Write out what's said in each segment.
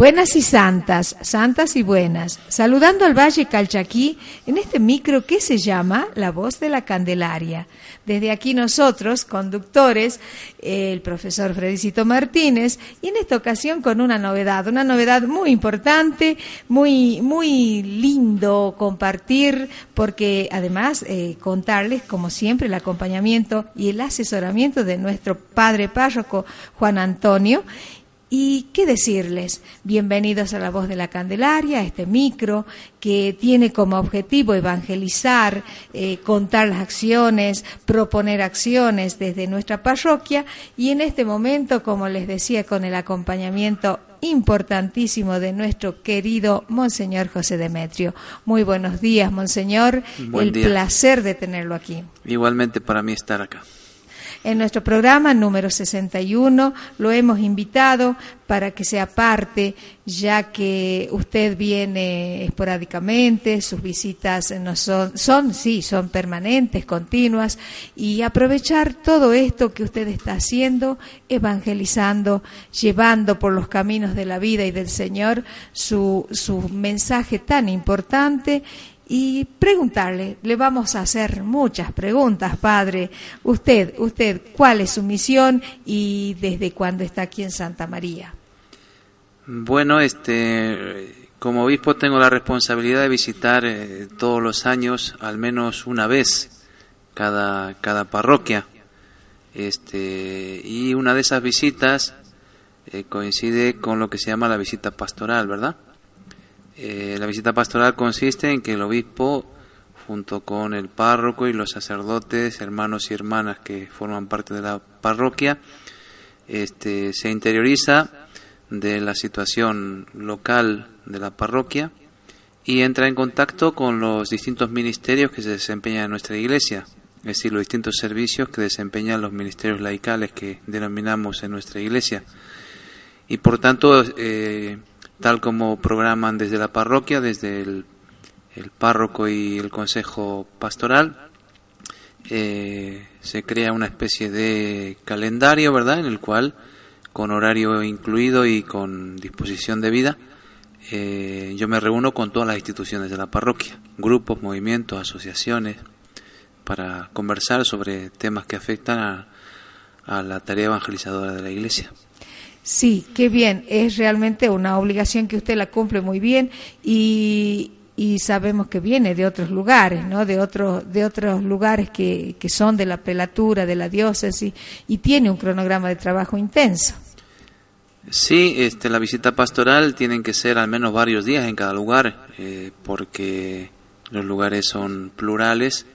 Buenas y santas, santas y buenas, saludando al Valle Calchaquí en este micro que se llama La Voz de la Candelaria. Desde aquí nosotros, conductores, el profesor Fredicito Martínez, y en esta ocasión con una novedad, una novedad muy importante, muy, muy lindo compartir, porque además eh, contarles, como siempre, el acompañamiento y el asesoramiento de nuestro padre párroco Juan Antonio, y qué decirles, bienvenidos a la voz de la Candelaria, a este micro que tiene como objetivo evangelizar, eh, contar las acciones, proponer acciones desde nuestra parroquia y en este momento, como les decía, con el acompañamiento importantísimo de nuestro querido Monseñor José Demetrio. Muy buenos días, Monseñor. Buen el día. placer de tenerlo aquí. Igualmente para mí estar acá. En nuestro programa número 61 lo hemos invitado para que sea parte, ya que usted viene esporádicamente, sus visitas no son, son, sí, son permanentes, continuas, y aprovechar todo esto que usted está haciendo, evangelizando, llevando por los caminos de la vida y del Señor su, su mensaje tan importante y preguntarle, le vamos a hacer muchas preguntas, padre. Usted, usted, ¿cuál es su misión y desde cuándo está aquí en Santa María? Bueno, este, como obispo tengo la responsabilidad de visitar eh, todos los años al menos una vez cada, cada parroquia. Este, y una de esas visitas eh, coincide con lo que se llama la visita pastoral, ¿verdad? Eh, la visita pastoral consiste en que el obispo, junto con el párroco y los sacerdotes, hermanos y hermanas que forman parte de la parroquia, este, se interioriza de la situación local de la parroquia y entra en contacto con los distintos ministerios que se desempeñan en nuestra iglesia, es decir, los distintos servicios que desempeñan los ministerios laicales que denominamos en nuestra iglesia. Y por tanto, eh, tal como programan desde la parroquia, desde el, párroco y el consejo pastoral, eh, se crea una especie de calendario, ¿verdad?, en el cual, con horario incluido y con disposición de vida, eh, yo me reúno con todas las instituciones de la parroquia, grupos, movimientos, asociaciones, para conversar sobre temas que afectan a, a la tarea evangelizadora de la iglesia. Sí, qué bien. Es realmente una obligación que usted la cumple muy bien y, y sabemos que viene de otros lugares, ¿no? De otros de otros lugares que, que son de la prelatura, de la diócesis y tiene un cronograma de trabajo intenso. Sí, este, la visita pastoral tienen que ser al menos varios días en cada lugar, eh, porque los lugares son plurales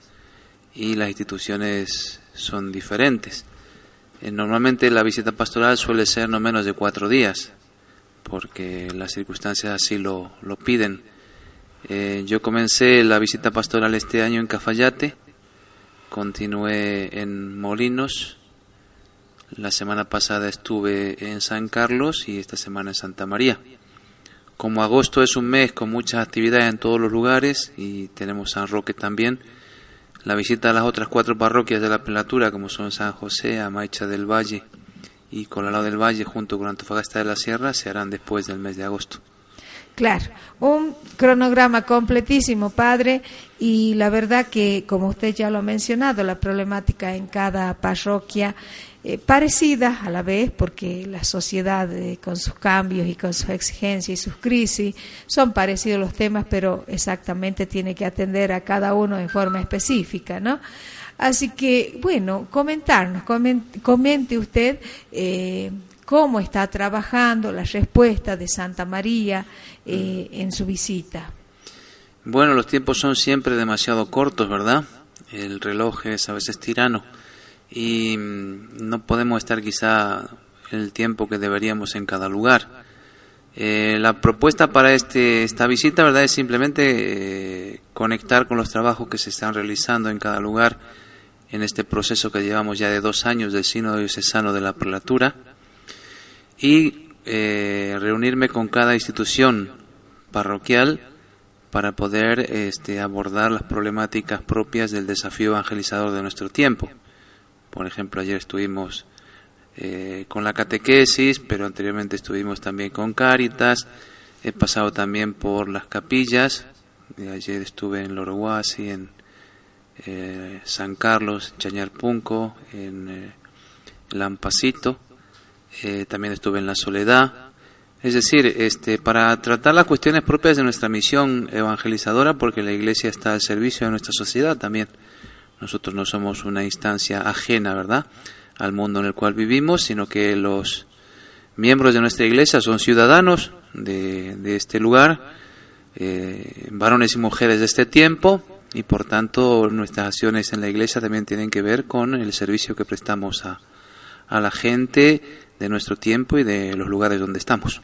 y las instituciones son diferentes. Eh, normalmente la visita pastoral suele ser no menos de cuatro días, porque las circunstancias así lo, lo piden. Eh, yo comencé la visita pastoral este año en Cafayate, continué en Molinos, la semana pasada estuve en San Carlos y esta semana en Santa María. Como agosto es un mes con muchas actividades en todos los lugares y tenemos San Roque también, la visita a las otras cuatro parroquias de la prelatura, como son San José, Amaicha del Valle y Colalao del Valle, junto con Antofagasta de la Sierra, se harán después del mes de agosto. Claro, un cronograma completísimo, padre, y la verdad que, como usted ya lo ha mencionado, la problemática en cada parroquia eh, parecida a la vez, porque la sociedad eh, con sus cambios y con sus exigencias y sus crisis son parecidos los temas, pero exactamente tiene que atender a cada uno en forma específica, ¿no? Así que, bueno, comentarnos, comente, comente usted eh, cómo está trabajando la respuesta de Santa María eh, en su visita. Bueno, los tiempos son siempre demasiado cortos, ¿verdad? El reloj es a veces tirano y mm, no podemos estar quizá el tiempo que deberíamos en cada lugar. Eh, la propuesta para este, esta visita verdad es simplemente eh, conectar con los trabajos que se están realizando en cada lugar en este proceso que llevamos ya de dos años del Sínodo Diocesano de la Prelatura y eh, reunirme con cada institución parroquial para poder este, abordar las problemáticas propias del desafío evangelizador de nuestro tiempo. Por ejemplo, ayer estuvimos eh, con la catequesis, pero anteriormente estuvimos también con Cáritas. He pasado también por las capillas. Ayer estuve en Loroguasi, en eh, San Carlos, Chañarpunco, en eh, Lampacito. Eh, también estuve en La Soledad. Es decir, este, para tratar las cuestiones propias de nuestra misión evangelizadora, porque la Iglesia está al servicio de nuestra sociedad también. Nosotros no somos una instancia ajena, ¿verdad?, al mundo en el cual vivimos, sino que los miembros de nuestra Iglesia son ciudadanos de, este lugar, eh, varones y mujeres de este tiempo, y por tanto nuestras acciones en la Iglesia también tienen que ver con el servicio que prestamos a la gente de nuestro tiempo y de los lugares donde estamos.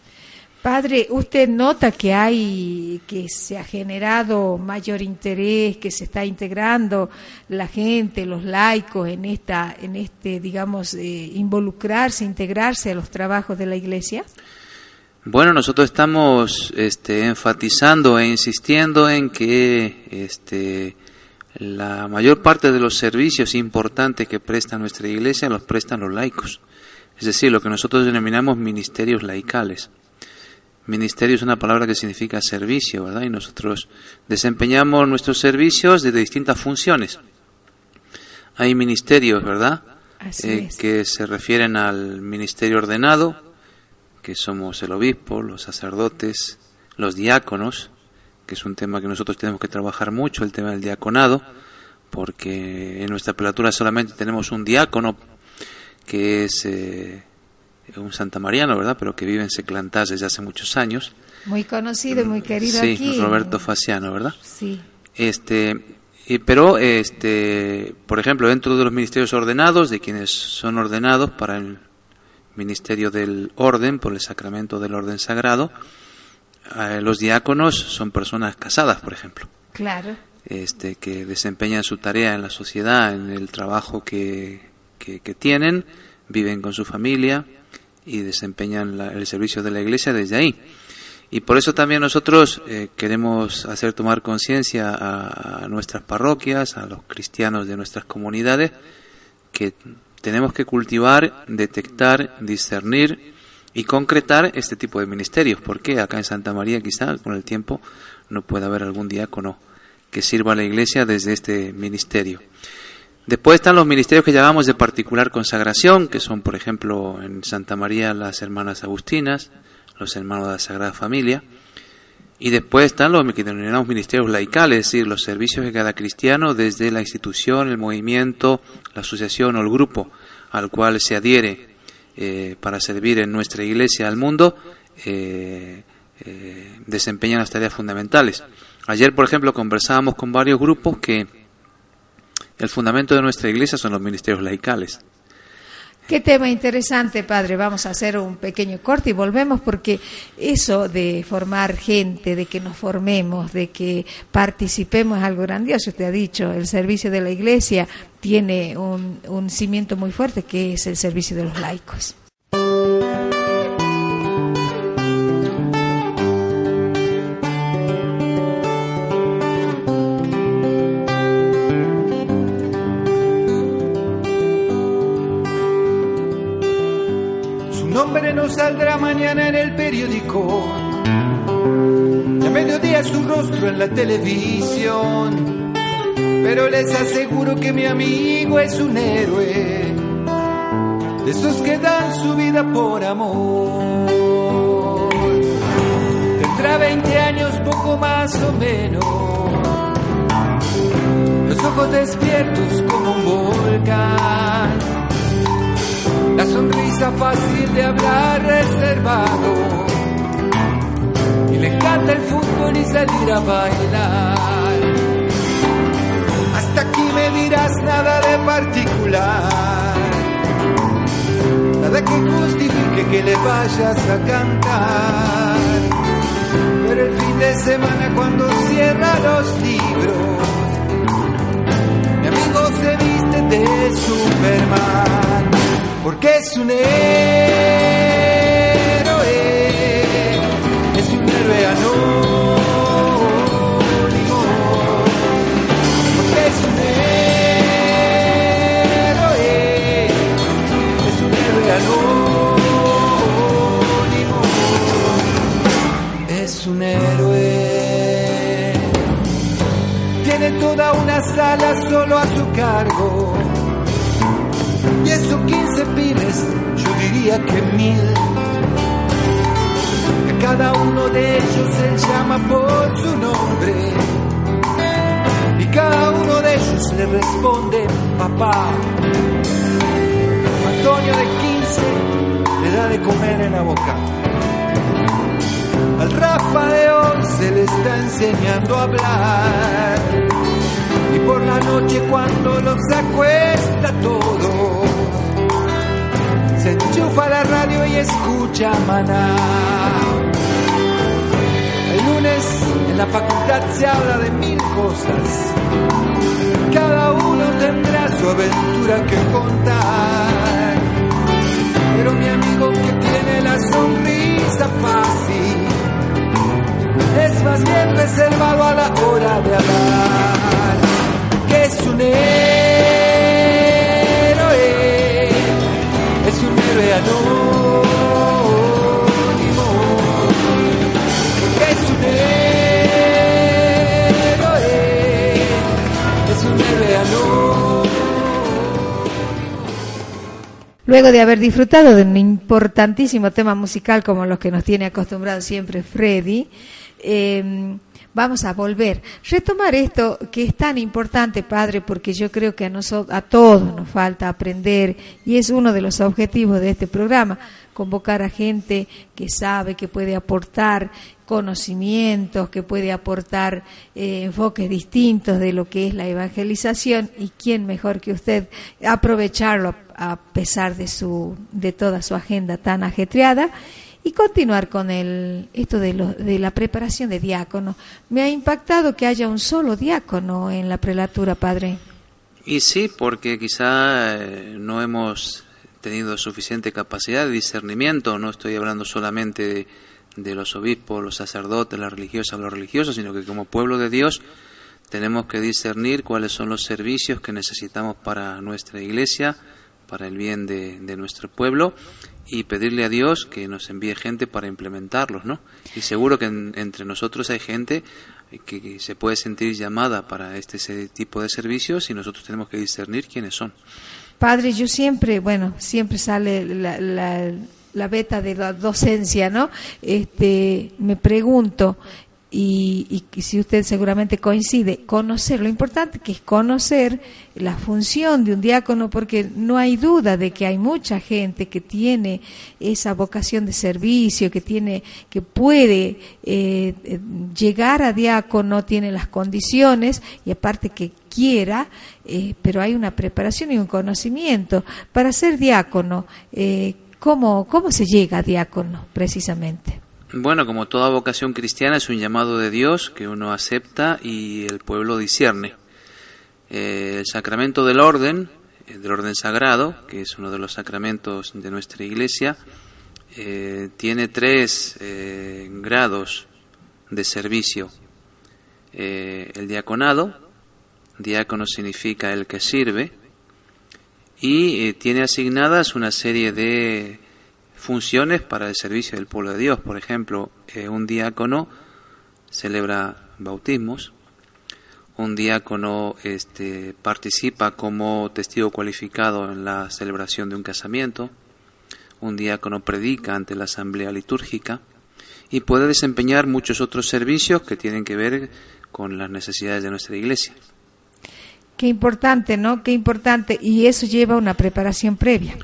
Padre, ¿usted nota que hay, que se ha generado mayor interés, que se está integrando la gente, los laicos en esta, en este, digamos, eh, involucrarse, integrarse a los trabajos de la Iglesia? Bueno, nosotros estamos este, enfatizando e insistiendo en que este, la mayor parte de los servicios importantes que presta nuestra iglesia los prestan los laicos. Es decir, lo que nosotros denominamos ministerios laicales. Ministerio es una palabra que significa servicio, ¿verdad? Y nosotros desempeñamos nuestros servicios desde distintas funciones. Hay ministerios, ¿verdad? Así Eh, es. que se refieren al ministerio ordenado, que somos el obispo, los sacerdotes, los diáconos, que es un tema que nosotros tenemos que trabajar mucho, el tema del diaconado, porque en nuestra prelatura solamente tenemos un diácono que es eh, un santamariano, ¿verdad? Pero que vive en Seclantás desde hace muchos años. Muy conocido y muy querido sí, aquí. Roberto Faciano, ¿verdad? Sí. Este, y, pero, este, por ejemplo, dentro de los ministerios ordenados, de quienes son ordenados para el ministerio del orden, por el sacramento del orden sagrado, eh, los diáconos son personas casadas, por ejemplo, Claro. este, que desempeñan su tarea en la sociedad, en el trabajo que, que, que tienen, viven con su familia y desempeñan la- el servicio de la iglesia desde ahí. Y por eso también nosotros eh, queremos hacer tomar conciencia a, a nuestras parroquias, a los cristianos de nuestras comunidades, que tenemos que cultivar, detectar, discernir y concretar este tipo de ministerios. Porque acá en Santa María quizá con el tiempo no pueda haber algún diácono que sirva a la iglesia desde este ministerio. Después están los ministerios que llamamos de particular consagración, que son, por ejemplo, en Santa María las hermanas agustinas, los hermanos de la Sagrada Familia. Y después están los que denominamos ministerios laicales, es decir, los servicios que cada cristiano, desde la institución, el movimiento, la asociación o el grupo al cual se adhiere eh, para servir en nuestra iglesia al mundo, eh, eh, desempeñan las tareas fundamentales. Ayer, por ejemplo, conversábamos con varios grupos que el fundamento de nuestra iglesia son los ministerios laicales. Qué tema interesante, padre. Vamos a hacer un pequeño corte y volvemos porque eso de formar gente, de que nos formemos, de que participemos es algo grandioso. Usted ha dicho, el servicio de la iglesia tiene un, un cimiento muy fuerte que es el servicio de los laicos. Mañana en el periódico. A mediodía su rostro en la televisión. Pero les aseguro que mi amigo es un héroe. De esos que dan su vida por amor. Tendrá 20 años, poco más o menos. Los ojos despiertos como un volcán. La sonrisa fácil de hablar reservado. Y le encanta el fútbol y salir a bailar. Hasta aquí me dirás nada de particular. justifique que le vayas a cantar. Pero el fin de semana cuando cierra los libros, mi amigo se viste de Superman, porque es un héroe, es un héroe anónimo, porque es un héroe, es un héroe anónimo, es un héroe. Tiene toda una sala solo a su cargo. Diría que mil. A cada uno de ellos se llama por su nombre. Y cada uno de ellos le responde papá. Antonio de 15 le da de comer en la boca. Al Rafa de 11 le está enseñando a hablar. Y por la noche cuando los acuesta todos, enchufa la radio y escucha maná. El lunes en la facultad se habla de mil cosas. Cada uno tendrá su aventura que contar. Pero mi amigo que tiene la sonrisa fácil es más bien reservado a la hora de hablar. Que es un Luego de haber disfrutado de un importantísimo tema musical como los que nos tiene acostumbrado siempre Freddy, eh, vamos a volver. Retomar esto que es tan importante, Padre, porque yo creo que a, nosotros, a todos nos falta aprender y es uno de los objetivos de este programa, convocar a gente que sabe, que puede aportar conocimientos, que puede aportar eh, enfoques distintos de lo que es la evangelización y quién mejor que usted aprovecharlo a pesar de su de toda su agenda tan ajetreada y continuar con el esto de, lo, de la preparación de diácono. Me ha impactado que haya un solo diácono en la prelatura, padre. Y sí, porque quizá eh, no hemos tenido suficiente capacidad de discernimiento, no estoy hablando solamente de, de los obispos, los sacerdotes, las religiosas, los religiosos, sino que como pueblo de Dios tenemos que discernir cuáles son los servicios que necesitamos para nuestra iglesia, para el bien de, de nuestro pueblo y pedirle a Dios que nos envíe gente para implementarlos, ¿no? Y seguro que en- entre nosotros hay gente que, se puede sentir llamada para este ese tipo de servicios y nosotros tenemos que discernir quiénes son. Padre, yo siempre, bueno, siempre sale la, la beta de la docencia, ¿no? Este, me pregunto, y, y si usted seguramente coincide, conocer, lo importante que es conocer la función de un diácono, porque no hay duda de que hay mucha gente que tiene esa vocación de servicio, que tiene, que puede eh, llegar a diácono, tiene las condiciones y aparte que quiera, eh, pero hay una preparación y un conocimiento. Para ser diácono, eh, ¿cómo, ¿cómo se llega a diácono precisamente? Bueno, como toda vocación cristiana es un llamado de Dios que uno acepta y el pueblo discierne. Eh, el sacramento del orden, eh, del orden sagrado, que es uno de los sacramentos de nuestra iglesia, eh, tiene tres grados de servicio. El diaconado, diácono significa el que sirve, y eh, tiene asignadas una serie de funciones para el servicio del pueblo de Dios. Por ejemplo, eh, un diácono celebra bautismos, un diácono este, participa como testigo cualificado en la celebración de un casamiento, un diácono predica ante la asamblea litúrgica y puede desempeñar muchos otros servicios que tienen que ver con las necesidades de nuestra iglesia. Qué importante, ¿no? Qué importante. Y eso lleva una preparación previa.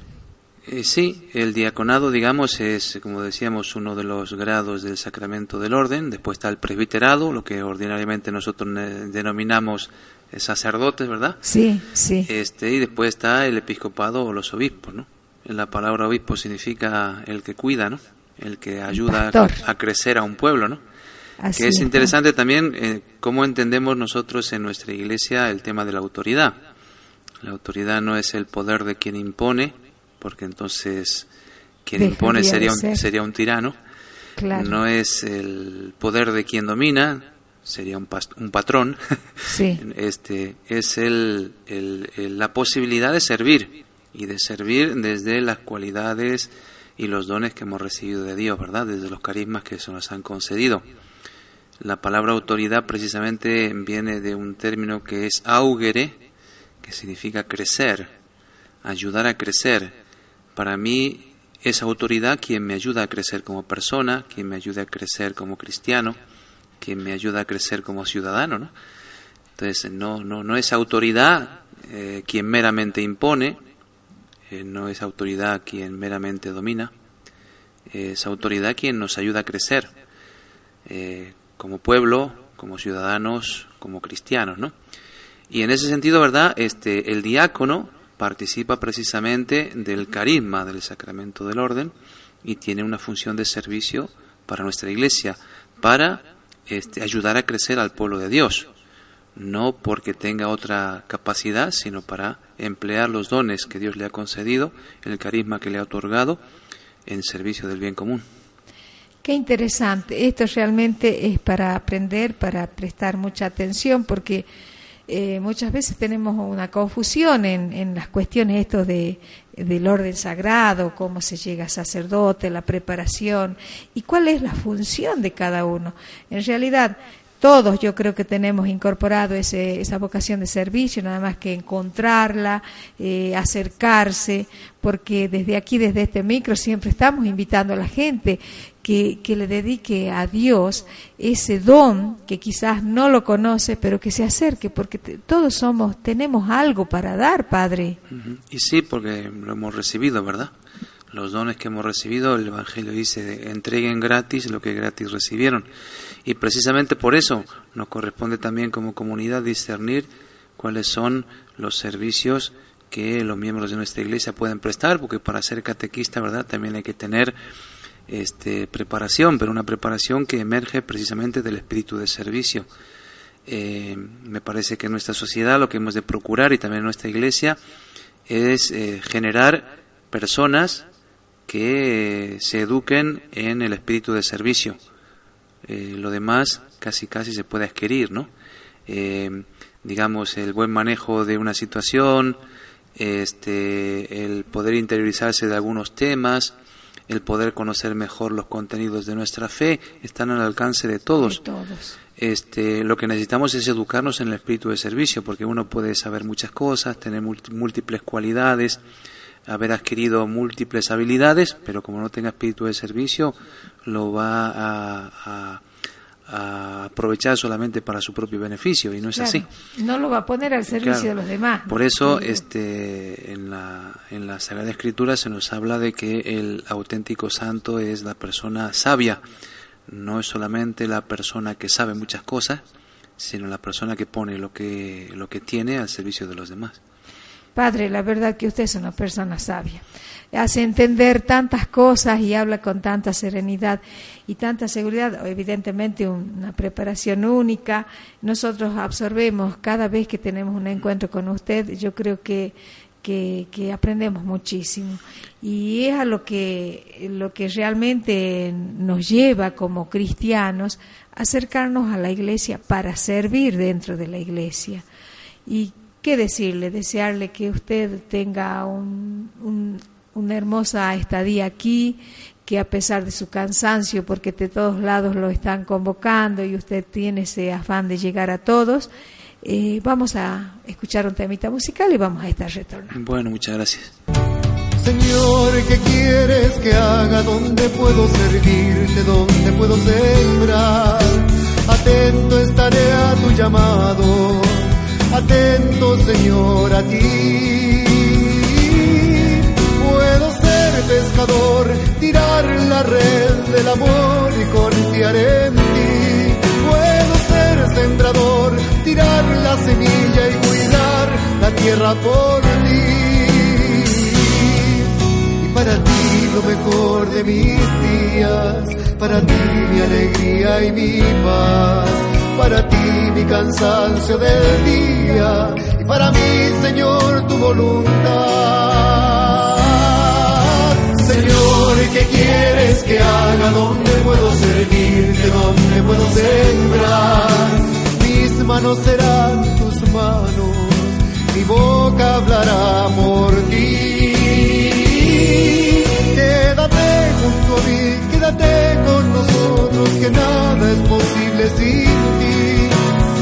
Eh, sí, el diaconado, digamos, es, como decíamos, uno de los grados del sacramento del orden. Después está el presbiterado, lo que ordinariamente nosotros denominamos eh, sacerdotes, ¿verdad? Sí, sí. Este, y después está el episcopado o los obispos, ¿no? la palabra obispo significa el que cuida, ¿no? El que ayuda a, a crecer a un pueblo, ¿no? Así que es interesante también eh, cómo entendemos nosotros en nuestra iglesia el tema de la autoridad. La autoridad no es el poder de quien impone, porque entonces quien Dejaría impone sería un, ser. sería un tirano. Claro. No es el poder de quien domina, sería un, un patrón. Sí. este es el, el- el- la posibilidad de servir y de servir desde las cualidades y los dones que hemos recibido de Dios, ¿verdad? Desde los carismas que se nos han concedido. La palabra autoridad precisamente viene de un término que es augere, que significa crecer, ayudar a crecer. Para mí es autoridad quien me ayuda a crecer como persona, quien me ayuda a crecer como cristiano, quien me ayuda a crecer como ciudadano, ¿no? Entonces no, no, no es autoridad eh, quien meramente impone, eh, no es autoridad quien meramente domina, es autoridad quien nos ayuda a crecer eh, como pueblo, como ciudadanos, como cristianos, ¿no? Y en ese sentido, ¿verdad? Este, el diácono participa precisamente del carisma del sacramento del orden y tiene una función de servicio para nuestra iglesia, para este, ayudar a crecer al pueblo de Dios, no porque tenga otra capacidad, sino para emplear los dones que Dios le ha concedido, el carisma que le ha otorgado, en servicio del bien común. Qué interesante. Esto realmente es para aprender, para prestar mucha atención, porque eh, muchas veces tenemos una confusión en, las cuestiones estos de, del orden sagrado, cómo se llega a sacerdote, la preparación y cuál es la función de cada uno. En realidad, todos yo creo que tenemos incorporado ese, esa vocación de servicio, nada más que encontrarla, eh, acercarse, porque desde aquí, desde este micro, siempre estamos invitando a la gente que, le dedique a Dios ese don que quizás no lo conoce, pero que se acerque, porque te- todos somos, tenemos algo para dar, Padre. Y sí, porque lo hemos recibido, ¿verdad? Los dones que hemos recibido, el Evangelio dice, entreguen gratis lo que gratis recibieron. Y precisamente por eso nos corresponde también como comunidad discernir cuáles son los servicios que los miembros de nuestra iglesia pueden prestar, porque para ser catequista, ¿verdad? También hay que tener este, preparación, pero una preparación que emerge precisamente del espíritu de servicio. Eh, me parece que en nuestra sociedad lo que hemos de procurar y también nuestra iglesia es eh, generar personas que se eduquen en el espíritu de servicio. Eh, lo demás casi casi se puede adquirir, ¿no? Eh, digamos, el buen manejo de una situación, este, el poder interiorizarse de algunos temas, el poder conocer mejor los contenidos de nuestra fe, están al alcance de todos. De todos. Este, lo que necesitamos es educarnos en el espíritu de servicio, porque uno puede saber muchas cosas, tener múlt- múltiples cualidades, haber adquirido múltiples habilidades, pero como no tenga espíritu de servicio, lo va a, a- a aprovechar solamente para su propio beneficio, y no es Claro, así. No lo va a poner al servicio Claro. de los demás. Por eso, este, en la, en la Sagrada Escritura se nos habla de que el auténtico santo es la persona sabia, no es solamente la persona que sabe muchas cosas, sino la persona que pone lo que, lo que tiene al servicio de los demás. Padre, la verdad que usted es una persona sabia. Hace entender tantas cosas y habla con tanta serenidad y tanta seguridad. Evidentemente una preparación única. Nosotros absorbemos cada vez que tenemos un encuentro con usted. Yo creo que que, aprendemos muchísimo y es a lo que lo que realmente nos lleva como cristianos a acercarnos a la iglesia para servir dentro de la iglesia y qué decirle desearle que usted tenga un, un- una hermosa estadía aquí que a pesar de su cansancio porque de todos lados lo están convocando y usted tiene ese afán de llegar a todos eh, vamos a escuchar un temita musical y vamos a estar retornando. Bueno, muchas gracias. Señor, ¿qué quieres que haga? ¿Dónde puedo servirte? ¿Dónde puedo sembrar? Atento estaré a tu llamado. Atento, Señor, a ti. Puedo ser pescador, tirar la red del amor y confiar en ti. Puedo ser sembrador, tirar la semilla y cuidar la tierra por ti. lo mejor de mis días, para ti mi alegría y mi paz, para ti mi cansancio del día y para mí, Señor, tu voluntad. Señor, ¿qué quieres que haga? ¿Dónde puedo servirte? ¿Dónde puedo sembrar? Mis manos serán tus manos, mi boca hablará por ti. Quédate junto a mí, quédate con nosotros, que nada es posible sin ti.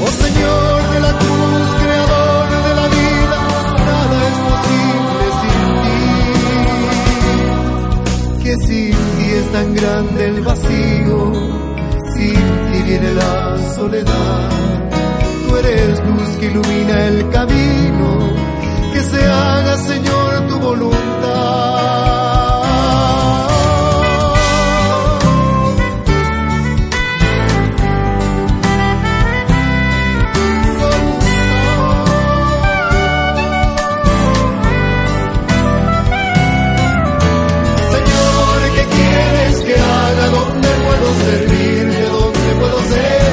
Oh Señor de la cruz, creador de la vida, nada es posible sin ti. Que sin ti es tan grande el vacío, sin ti viene la soledad. Tú eres luz que ilumina el camino, que se haga Señor tu voluntad. ¿Dónde puedo servirte? ¿Dónde puedo sembrar?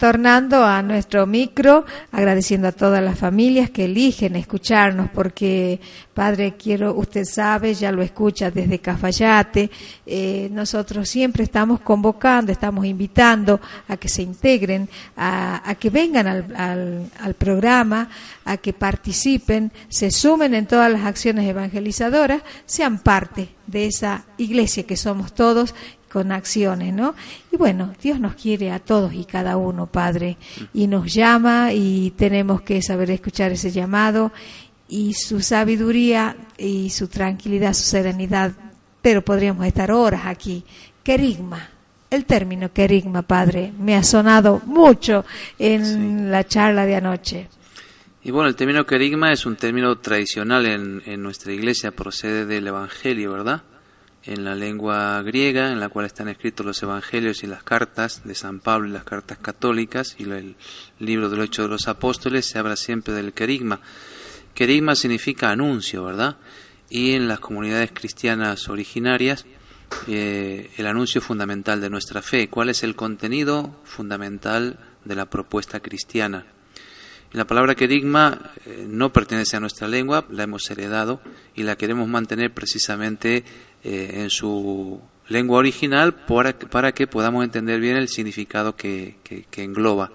Retornando a nuestro micro, agradeciendo a todas las familias que eligen escucharnos, porque Padre, quiero, usted sabe, ya lo escucha desde Cafayate, eh, nosotros siempre estamos convocando, estamos invitando a que se integren, a, que vengan al, al programa, a que participen, se sumen en todas las acciones evangelizadoras, sean parte de esa iglesia que somos todos con acciones, ¿no? Y bueno, Dios nos quiere a todos y cada uno, Padre, y nos llama y tenemos que saber escuchar ese llamado y su sabiduría y su tranquilidad, su serenidad, pero podríamos estar horas aquí. Querigma, el término querigma, Padre, me ha sonado mucho en Sí. la charla de anoche. Y bueno, el término querigma es un término tradicional en, en nuestra iglesia, procede del Evangelio, ¿verdad? En la lengua griega, en la cual están escritos los Evangelios y las cartas de San Pablo y las cartas católicas y el libro del Hecho de los Apóstoles, se habla siempre del querigma. Querigma significa anuncio, ¿verdad? Y en las comunidades cristianas originarias, eh, el anuncio fundamental de nuestra fe. ¿Cuál es el contenido fundamental de la propuesta cristiana? La palabra querigma eh, no pertenece a nuestra lengua, la hemos heredado y la queremos mantener precisamente eh, en su lengua original para, que- podamos entender bien el significado que engloba.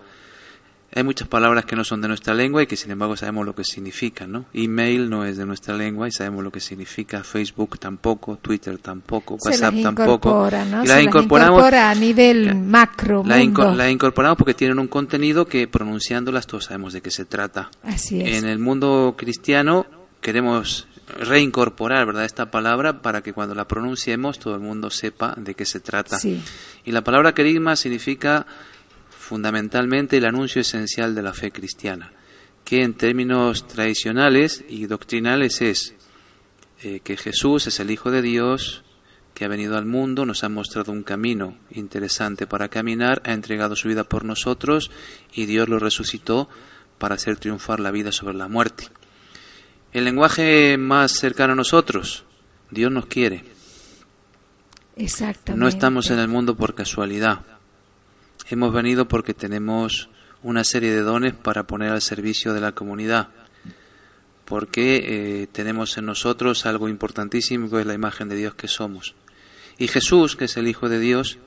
Hay muchas palabras que no son de nuestra lengua y que sin embargo sabemos lo que significan, ¿no? Email no es de nuestra lengua y sabemos lo que significa, Facebook tampoco, Twitter tampoco, Se WhatsApp las tampoco. ¿no? Y Se las las incorporamos incorpora a nivel la- macro, la, inco- mundo. la incorporamos porque tienen un contenido que pronunciándolas todos sabemos de qué se trata. Así es. En el mundo cristiano queremos reincorporar ¿verdad? esta palabra para que cuando la pronunciemos todo el mundo sepa de qué se trata. Sí. Y la palabra querigma significa fundamentalmente el anuncio esencial de la fe cristiana, que en términos tradicionales y doctrinales es eh, que Jesús es el Hijo de Dios, que ha venido al mundo, nos ha mostrado un camino interesante para caminar, ha entregado su vida por nosotros y Dios lo resucitó para hacer triunfar la vida sobre la muerte. El lenguaje más cercano a nosotros, Dios nos quiere. Exactamente. No estamos en el mundo por casualidad. Hemos venido porque tenemos una serie de dones para poner al servicio de la comunidad. Porque eh, tenemos en nosotros algo importantísimo que es la imagen de Dios que somos. Y Jesús, que es el Hijo de Dios,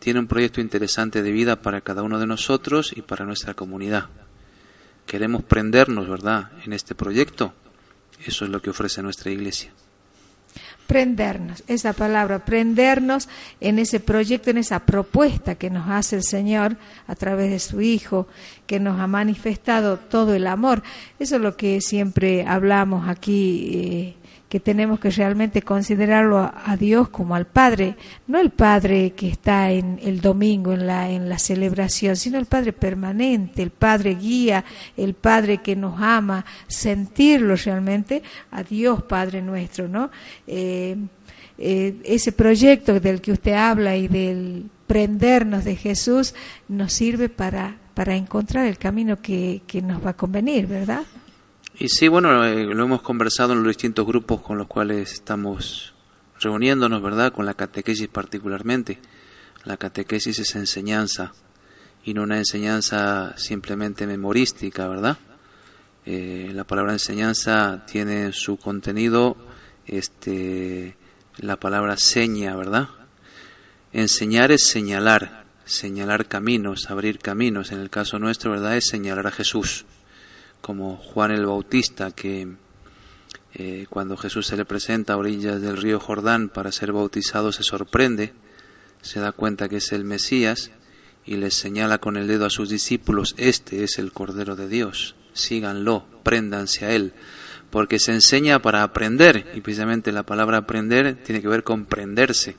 tiene un proyecto interesante de vida para cada uno de nosotros y para nuestra comunidad. Queremos prendernos, ¿verdad?, en este proyecto. Eso es lo que ofrece nuestra iglesia. Prendernos, esa palabra, prendernos en ese proyecto, en esa propuesta que nos hace el Señor a través de su Hijo, que nos ha manifestado todo el amor. Eso es lo que siempre hablamos aquí, eh, que tenemos que realmente considerarlo a, Dios como al Padre, no el Padre que está en el domingo en la en la celebración, sino el Padre permanente, el Padre guía, el Padre que nos ama, sentirlo realmente a Dios Padre nuestro, ¿no? Eh, eh, ese proyecto del que usted habla y del prendernos de Jesús nos sirve para, para encontrar el camino que, que nos va a convenir, ¿verdad? Y sí, bueno, eh, lo hemos conversado en los distintos grupos con los cuales estamos reuniéndonos, ¿verdad? Con la catequesis particularmente. La catequesis es enseñanza y no una enseñanza simplemente memorística, ¿verdad? Eh, la palabra enseñanza tiene en su contenido este, la palabra seña, ¿verdad? Enseñar es señalar, señalar caminos, abrir caminos. En el caso nuestro, ¿verdad? Es señalar a Jesús, como Juan el Bautista, que eh, cuando Jesús se le presenta a orillas del río Jordán para ser bautizado se sorprende, se da cuenta que es el Mesías y les señala con el dedo a sus discípulos, este es el Cordero de Dios, síganlo, préndanse a él, porque se enseña para aprender y precisamente la palabra aprender tiene que ver con prenderse.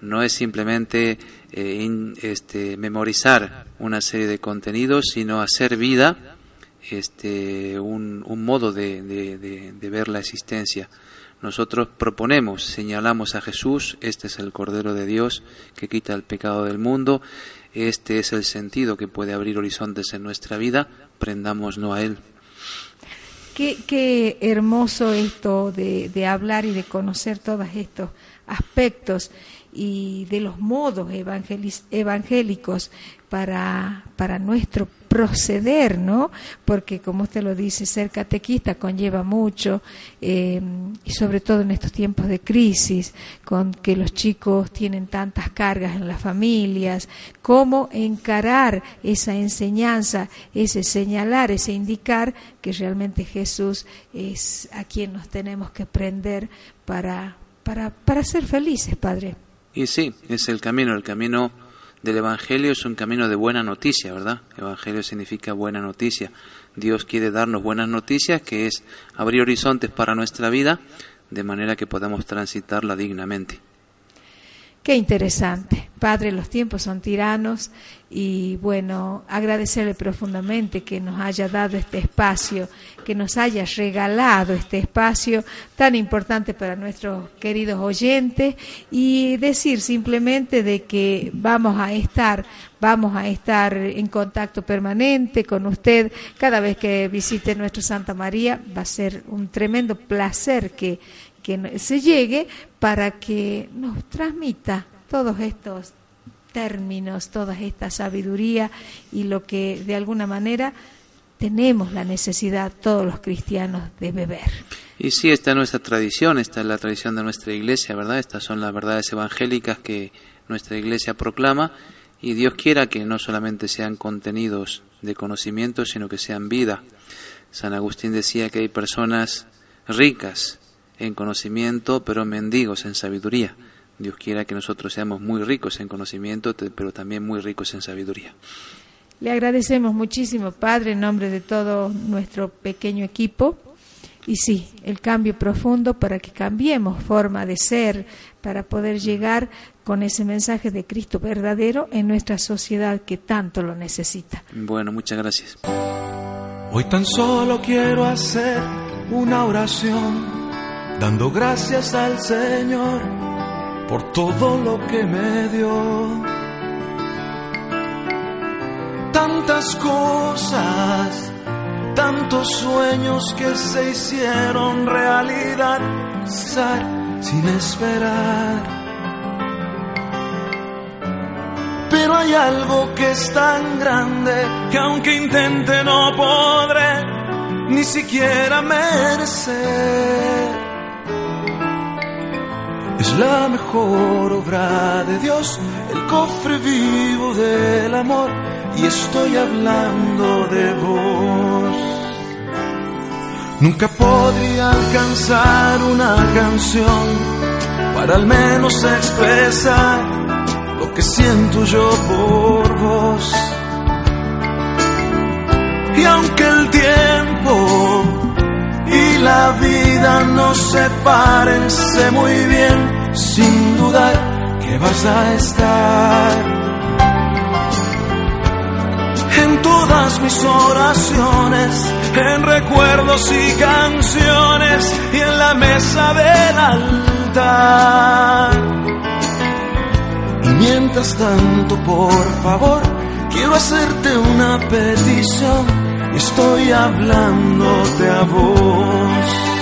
No es simplemente eh, in- este, memorizar una serie de contenidos, sino hacer vida este, un, un modo de, de- ver la existencia. Nosotros proponemos, señalamos a Jesús, este es el Cordero de Dios que quita el pecado del mundo, este es el sentido que puede abrir horizontes en nuestra vida, prendámonos a Él. Qué, qué hermoso esto de, de hablar y de conocer todos estos aspectos y de los modos evangélicos para, para nuestro proceder, ¿no? Porque como usted lo dice, ser catequista conlleva mucho, eh, y sobre todo en estos tiempos de crisis, con que los chicos tienen tantas cargas en las familias, cómo encarar esa enseñanza, ese señalar, ese indicar que realmente Jesús es a quien nos tenemos que prender para, para, para ser felices, Padre. Y sí, es el camino, el camino del Evangelio es un camino de buena noticia, ¿verdad? Evangelio significa buena noticia. Dios quiere darnos buenas noticias, que es abrir horizontes para nuestra vida, de manera que podamos transitarla dignamente. Qué interesante. Padre, los tiempos son tiranos y bueno, agradecerle profundamente que nos haya dado este espacio, que nos haya regalado este espacio tan importante para nuestros queridos oyentes y decir simplemente de que vamos a estar vamos a estar en contacto permanente con usted cada vez que visite nuestro Santa María, va a ser un tremendo placer que que se llegue para que nos transmita todos estos términos, toda esta sabiduría y lo que de alguna manera tenemos la necesidad todos los cristianos de beber. Y sí, esta es nuestra tradición, esta es la tradición de nuestra iglesia, ¿verdad? Estas son las verdades evangélicas que nuestra iglesia proclama y Dios quiera que no solamente sean contenidos de conocimiento, sino que sean vida. San Agustín decía que hay personas ricas en conocimiento, pero mendigos en sabiduría. Dios quiera que nosotros seamos muy ricos en conocimiento, pero también muy ricos en sabiduría. Le agradecemos muchísimo, Padre, en nombre de todo nuestro pequeño equipo. Y sí, el cambio profundo para que cambiemos forma de ser, para poder llegar con ese mensaje de Cristo verdadero en nuestra sociedad que tanto lo necesita. Bueno, muchas gracias. Hoy tan solo quiero hacer una oración, dando gracias al Señor por todo lo que me dio. Tantas cosas, tantos sueños que se hicieron realidad, sin esperar. Pero hay algo que es tan grande que aunque intente no podré ni siquiera merecer. La mejor obra de Dios, el cofre vivo del amor, y estoy hablando de vos. Nunca podría alcanzar una canción para al menos expresar lo que siento yo por vos. Y aunque el tiempo y la vida nos separen, sé muy bien, sin dudar, que vas a estar. En todas mis oraciones, en recuerdos y canciones, y en la mesa del altar. Y mientras tanto, por favor, quiero hacerte una petición. Estoy hablándote a vos.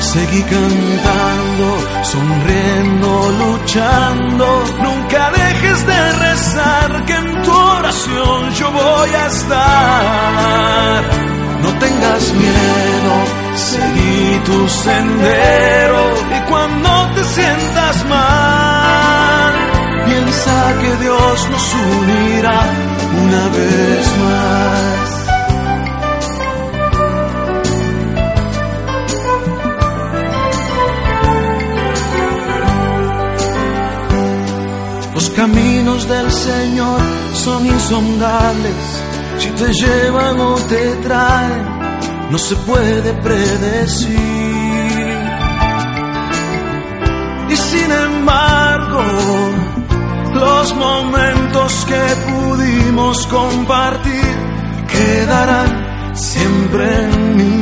Seguí cantando, sonriendo, luchando. Nunca dejes de rezar, que en tu oración yo voy a estar. No tengas miedo, seguí tu sendero. Y cuando te sientas mal, piensa que Dios nos unirá una vez más. Caminos del Señor son insondables, si te llevan o te traen, no se puede predecir. Y sin embargo, los momentos que pudimos compartir quedarán siempre en mí.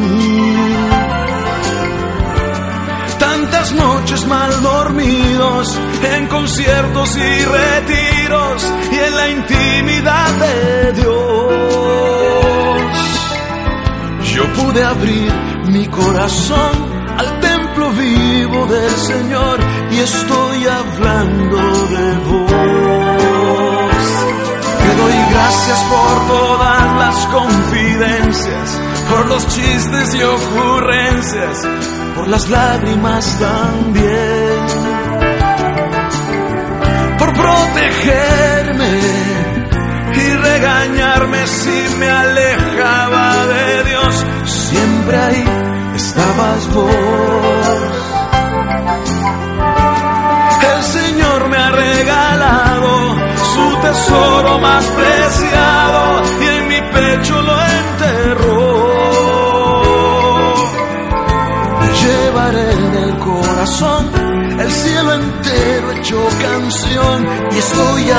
Tantas noches mal dormidos en conciertos y retiros y en la intimidad de Dios. Yo pude abrir mi corazón al templo vivo del Señor y estoy hablando de vos. Te doy gracias por todas las confidencias, por los chistes y ocurrencias, por las lágrimas también, por protegerme y regañarme si me alejaba de Dios. Siempre ahí estabas vos. El Señor me ha regalado su tesoro más preciado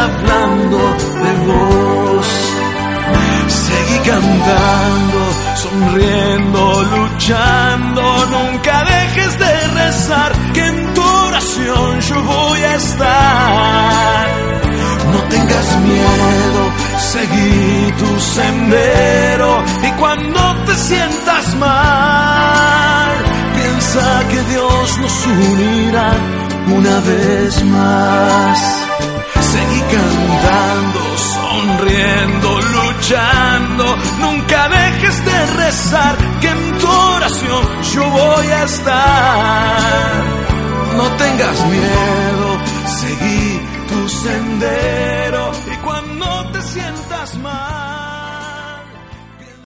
hablando de vos. Seguí cantando, sonriendo, luchando, nunca dejes de rezar, que en tu oración yo voy a estar. No tengas miedo, seguí tu sendero y cuando te sientas mal, piensa que Dios nos unirá una vez más. Sonriendo, luchando. Nunca dejes de rezar, que en tu oración yo voy a estar. No tengas miedo, seguí tu sendero.